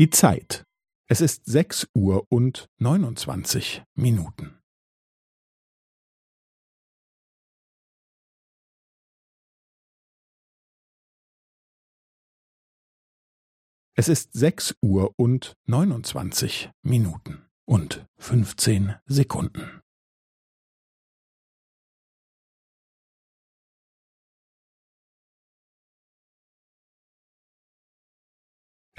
Die Zeit. Es ist sechs Uhr und neunundzwanzig Minuten. Es ist sechs Uhr und neunundzwanzig Minuten und fünfzehn Sekunden.